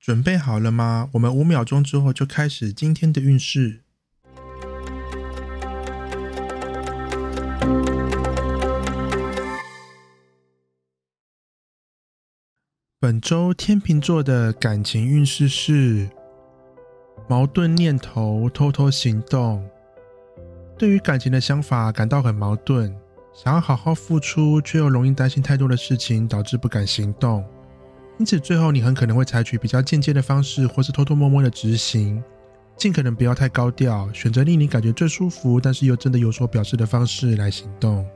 准备好了吗？我们五秒钟之后就开始今天的运势。本周天秤座的感情运势是矛盾念头，偷偷行动。对于感情的想法感到很矛盾。想要好好付出，却又容易担心太多的事情，导致不敢行动。因此，最后你很可能会采取比较间接的方式，或是偷偷摸摸的执行，尽可能不要太高调，选择令你感觉最舒服，但是又真的有所表示的方式来行动。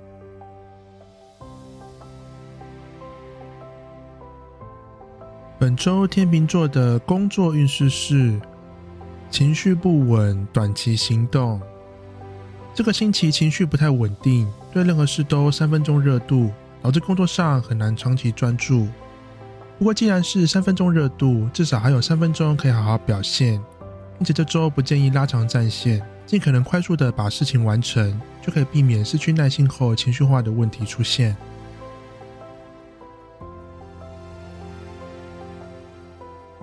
本周天秤座的工作运势是情绪不稳，短期行动。这个星期情绪不太稳定，对任何事都三分钟热度，导致工作上很难长期专注。不过既然是三分钟热度，至少还有三分钟可以好好表现，并且这周不建议拉长战线，尽可能快速的把事情完成，就可以避免失去耐心后情绪化的问题出现。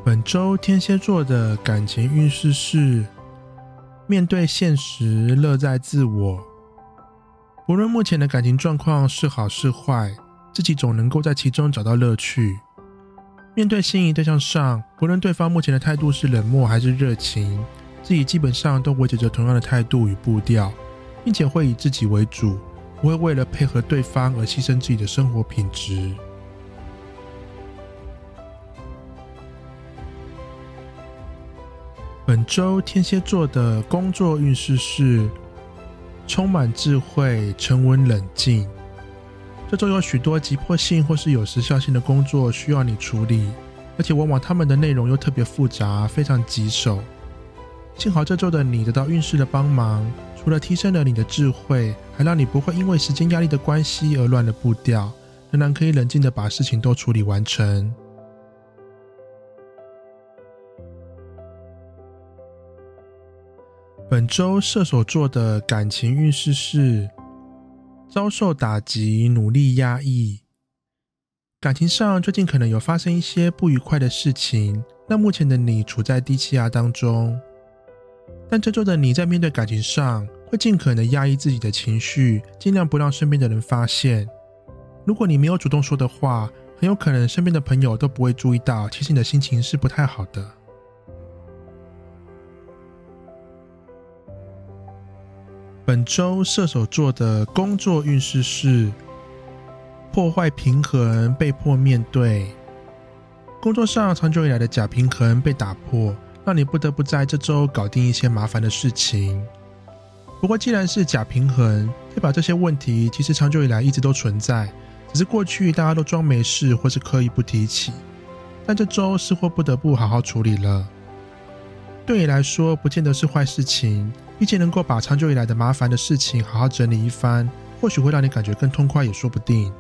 本周天蝎座的感情运势是。面对现实，乐在自我。无论目前的感情状况是好是坏，自己总能够在其中找到乐趣。面对心仪对象上，不论对方目前的态度是冷漠还是热情，自己基本上都维持着同样的态度与步调，并且会以自己为主，不会为了配合对方而牺牲自己的生活品质。本周天蝎座的工作运势是充满智慧、沉稳冷静。这周有许多急迫性或是有时效性的工作需要你处理，而且往往他们的内容又特别复杂，非常棘手。幸好这周的你得到运势的帮忙，除了提升了你的智慧，还让你不会因为时间压力的关系而乱了步调，仍然可以冷静的把事情都处理完成。本周射手座的感情运势是遭受打击，努力压抑。感情上最近可能有发生一些不愉快的事情，让目前的你处在低气压当中。但这周的你在面对感情上会尽可能压抑自己的情绪，尽量不让身边的人发现。如果你没有主动说的话，很有可能身边的朋友都不会注意到，其实你的心情是不太好的。本周射手座的工作运势是破坏平衡，被迫面对工作上长久以来的假平衡被打破，让你不得不在这周搞定一些麻烦的事情。不过，既然是假平衡，代表这些问题其实长久以来一直都存在，只是过去大家都装没事或是刻意不提起，但这周似乎不得不好好处理了。对你来说，不见得是坏事情。并且能够把长久以来的麻烦的事情好好整理一番，或许会让你感觉更痛快，也说不定。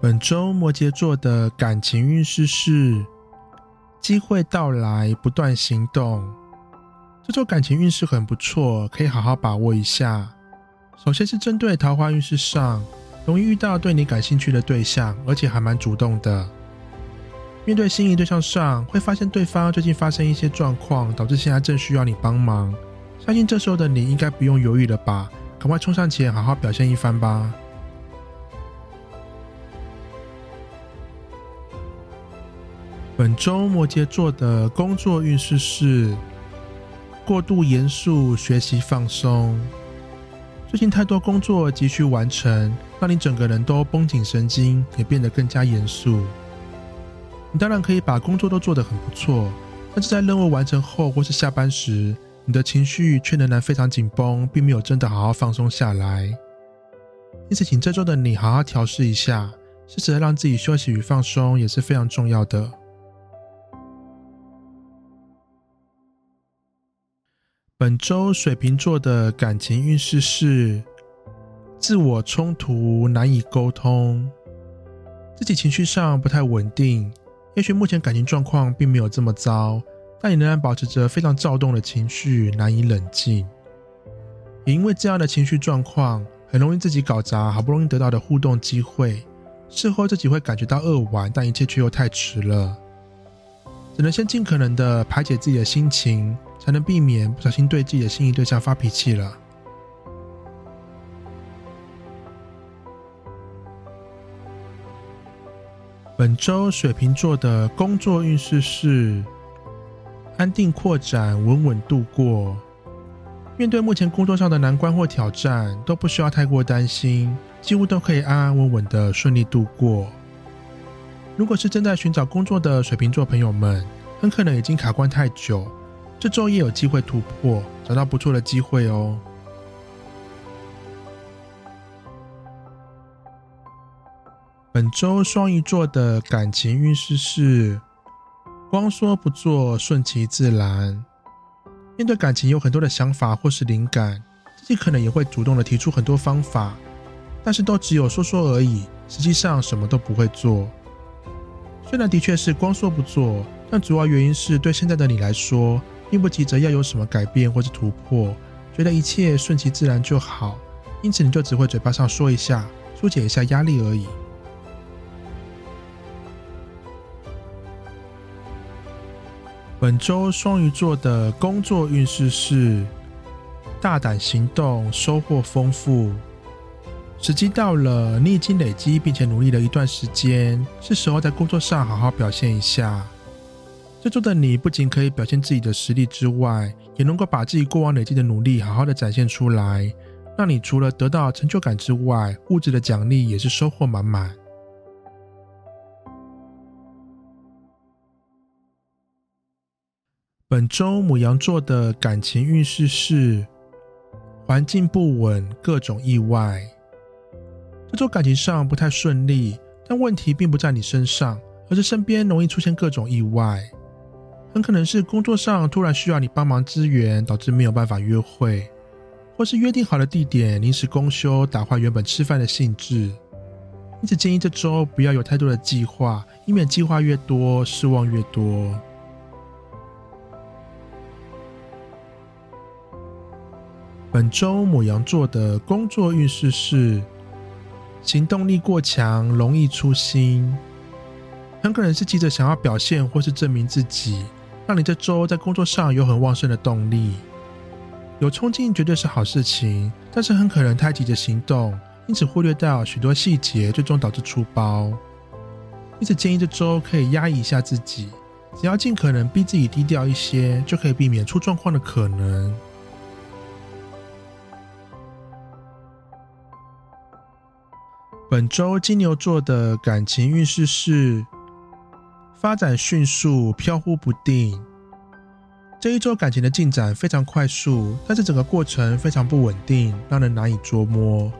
本周摩羯座的感情运势是机会到来，不断行动。这周感情运势很不错，可以好好把握一下。首先是针对桃花运势上，容易遇到对你感兴趣的对象，而且还蛮主动的。面对心仪对象上，会发现对方最近发生一些状况，导致现在正需要你帮忙。相信这时候的你应该不用犹豫了吧？赶快冲上前，好好表现一番吧。本周摩羯座的工作运势是过度严肃，学习放松。最近太多工作急需完成，让你整个人都绷紧神经，也变得更加严肃。你当然可以把工作都做得很不错，但是在任务完成后或是下班时，你的情绪却仍然非常紧绷，并没有真的好好放松下来。因此，请这周的你好好调试一下，适时的让自己休息与放松也是非常重要的。本周水瓶座的感情运势是自我冲突，难以沟通，自己情绪上不太稳定。也许目前感情状况并没有这么糟，但你仍然保持着非常躁动的情绪，难以冷静。也因为这样的情绪状况，很容易自己搞砸好不容易得到的互动机会，事后自己会感觉到扼腕，但一切却又太迟了。只能先尽可能的排解自己的心情，才能避免不小心对自己的心仪对象发脾气了。本周水瓶座的工作运势是安定扩展，稳稳度过。面对目前工作上的难关或挑战，都不需要太过担心，几乎都可以安安稳稳的顺利度过。如果是正在寻找工作的水瓶座朋友们，很可能已经卡关太久，这周也有机会突破，找到不错的机会哦。本周双鱼座的感情运势是光说不做，顺其自然。面对感情有很多的想法或是灵感，自己可能也会主动的提出很多方法，但是都只有说说而已，实际上什么都不会做。虽然的确是光说不做，但主要原因是对现在的你来说，并不急着要有什么改变或是突破，觉得一切顺其自然就好，因此你就只会嘴巴上说一下，疏解一下压力而已。本周双鱼座的工作运势是大胆行动，收获丰富。时机到了，你已经累积并且努力了一段时间，是时候在工作上好好表现一下。这周的你不仅可以表现自己的实力之外，也能够把自己过往累积的努力好好的展现出来，让你除了得到成就感之外，物质的奖励也是收获满满。本周母羊座的感情运势是环境不稳，各种意外。这周感情上不太顺利，但问题并不在你身上，而是身边容易出现各种意外。很可能是工作上突然需要你帮忙支援，导致没有办法约会，或是约定好的地点临时公休，打坏原本吃饭的兴致。因此建议这周不要有太多的计划，以免计划越多，失望越多。本周母羊座的工作运势是。行动力过强，容易粗心。很可能是急着想要表现或是证明自己，让你这周在工作上有很旺盛的动力。有冲劲绝对是好事情，但是很可能太急着行动，因此忽略掉许多细节，最终导致出包。因此建议这周可以压抑一下自己，只要尽可能逼自己低调一些，就可以避免出状况的可能。本周金牛座的感情运势是发展迅速、飘忽不定。这一周感情的进展非常快速，但是整个过程非常不稳定，让人难以捉摸。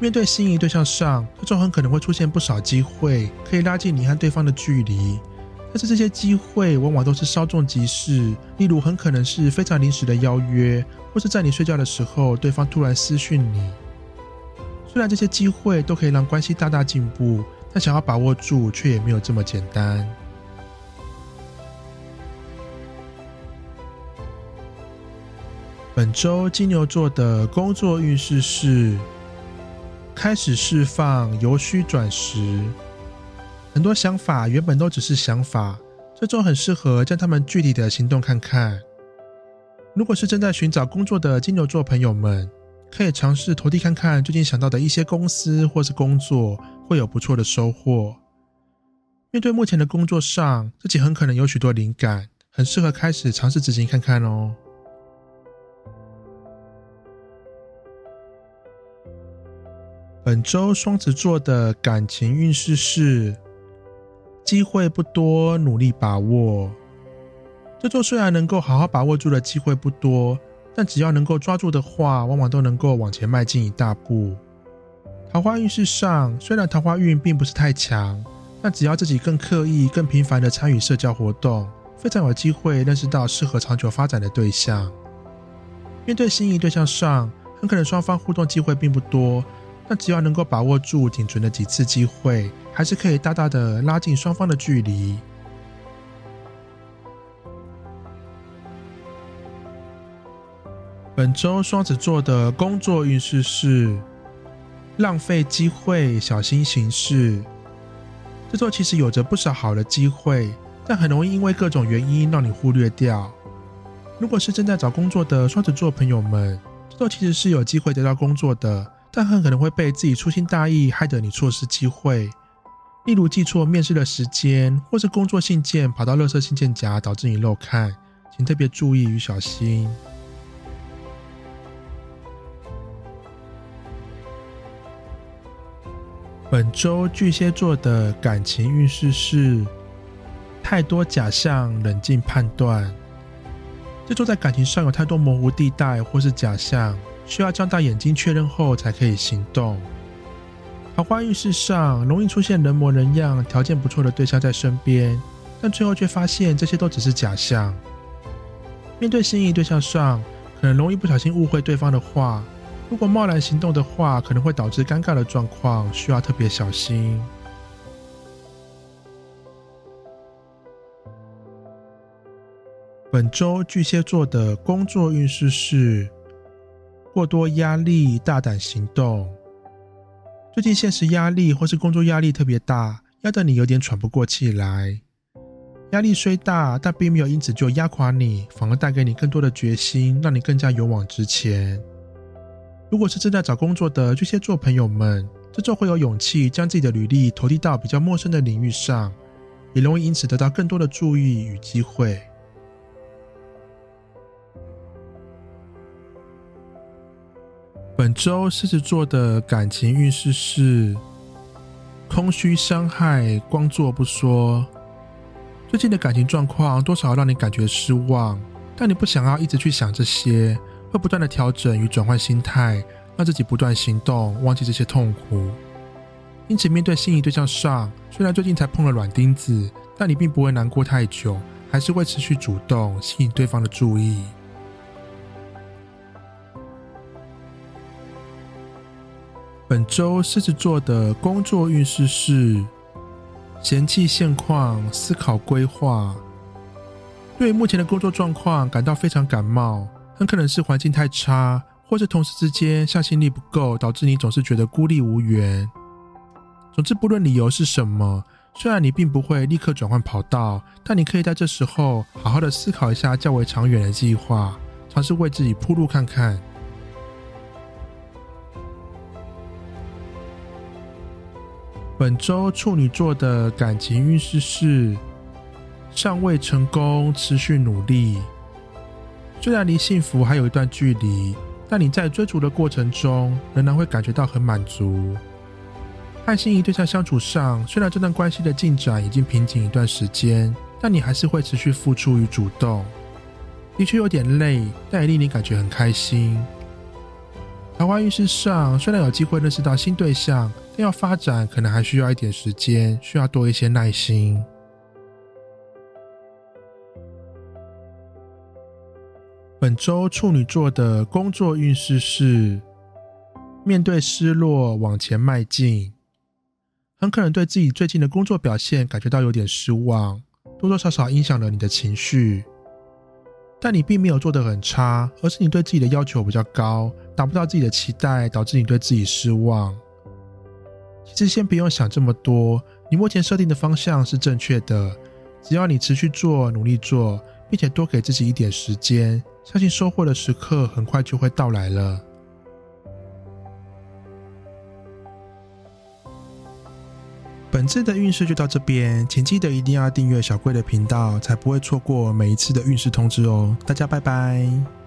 面对心仪对象上，这周很可能会出现不少机会，可以拉近你和对方的距离。但是这些机会往往都是稍纵即逝，例如很可能是非常临时的邀约，或是在你睡觉的时候，对方突然私讯你。虽然这些机会都可以让关系大大进步，但想要把握住却也没有这么简单。本周金牛座的工作运势是开始释放，由虚转实。很多想法原本都只是想法，这周很适合将他们具体的行动看看。如果是正在寻找工作的金牛座朋友们。可以尝试投递看看，最近想到的一些公司或是工作会有不错的收获。面对目前的工作上，自己很可能有许多灵感，很适合开始尝试执行看看哦。本周双子座的感情运势是机会不多，努力把握。这周虽然能够好好把握住的机会不多。但只要能够抓住的话，往往都能够往前迈进一大步。桃花运势上，虽然桃花运并不是太强，但只要自己更刻意、更频繁的参与社交活动，非常有机会认识到适合长久发展的对象。面对心仪对象上，很可能双方互动机会并不多，但只要能够把握住仅存的几次机会，还是可以大大的拉近双方的距离。本周双子座的工作运势是浪费机会，小心行事。这周其实有着不少好的机会，但很容易因为各种原因让你忽略掉。如果是正在找工作的双子座朋友们，这周其实是有机会得到工作的，但很可能会被自己粗心大意害得你错失机会。例如记错面试的时间，或是工作信件跑到垃圾信件夹导致你漏看，请特别注意与小心。本周巨蟹座的感情运势是太多假象，冷静判断。这周在感情上有太多模糊地带或是假象，需要睁大眼睛确认后才可以行动。桃花运势上容易出现人模人样、条件不错的对象在身边，但最后却发现这些都只是假象。面对心仪对象上，可能容易不小心误会对方的话。如果贸然行动的话，可能会导致尴尬的状况，需要特别小心。本周巨蟹座的工作运势是过多压力，大胆行动。最近现实压力或是工作压力特别大，压得你有点喘不过气来。压力虽大，但并没有因此就压垮你，反而带给你更多的决心，让你更加勇往直前。如果是正在找工作的巨蟹座朋友们，这周会有勇气将自己的履历投递到比较陌生的领域上，也容易因此得到更多的注意与机会。本周狮子座的感情运势是空虚伤害，光做不说。最近的感情状况多少让你感觉失望，但你不想要一直去想这些。会不断的调整与转换心态，让自己不断行动，忘记这些痛苦。因此，面对心仪对象上，虽然最近才碰了软钉子，但你并不会难过太久，还是会持续主动，吸引对方的注意。本周狮子座的工作运势是嫌弃现况，思考规划。对目前的工作状况感到非常感冒。很可能是环境太差，或是同事之间向心力不够，导致你总是觉得孤立无援。总之，不论理由是什么，虽然你并不会立刻转换跑道，但你可以在这时候好好的思考一下较为长远的计划，尝试为自己铺路看看。本周处女座的感情运势是尚未成功，持续努力。虽然离幸福还有一段距离，但你在追逐的过程中，仍然会感觉到很满足。和心仪对象相处上，虽然这段关系的进展已经瓶颈一段时间，但你还是会持续付出与主动。的确有点累，但也令你感觉很开心。桃花运势上，虽然有机会认识到新对象，但要发展可能还需要一点时间，需要多一些耐心。本周处女座的工作运势是面对失落往前迈进，很可能对自己最近的工作表现感觉到有点失望，多多少少影响了你的情绪。但你并没有做得很差，而是你对自己的要求比较高，达不到自己的期待，导致你对自己失望。其实先不用想这么多，你目前设定的方向是正确的，只要你持续做，努力做。并且多给自己一点时间，相信收获的时刻很快就会到来了。本次的运势就到这边，请记得一定要订阅小贵的频道，才不会错过每一次的运势通知哦。大家拜拜。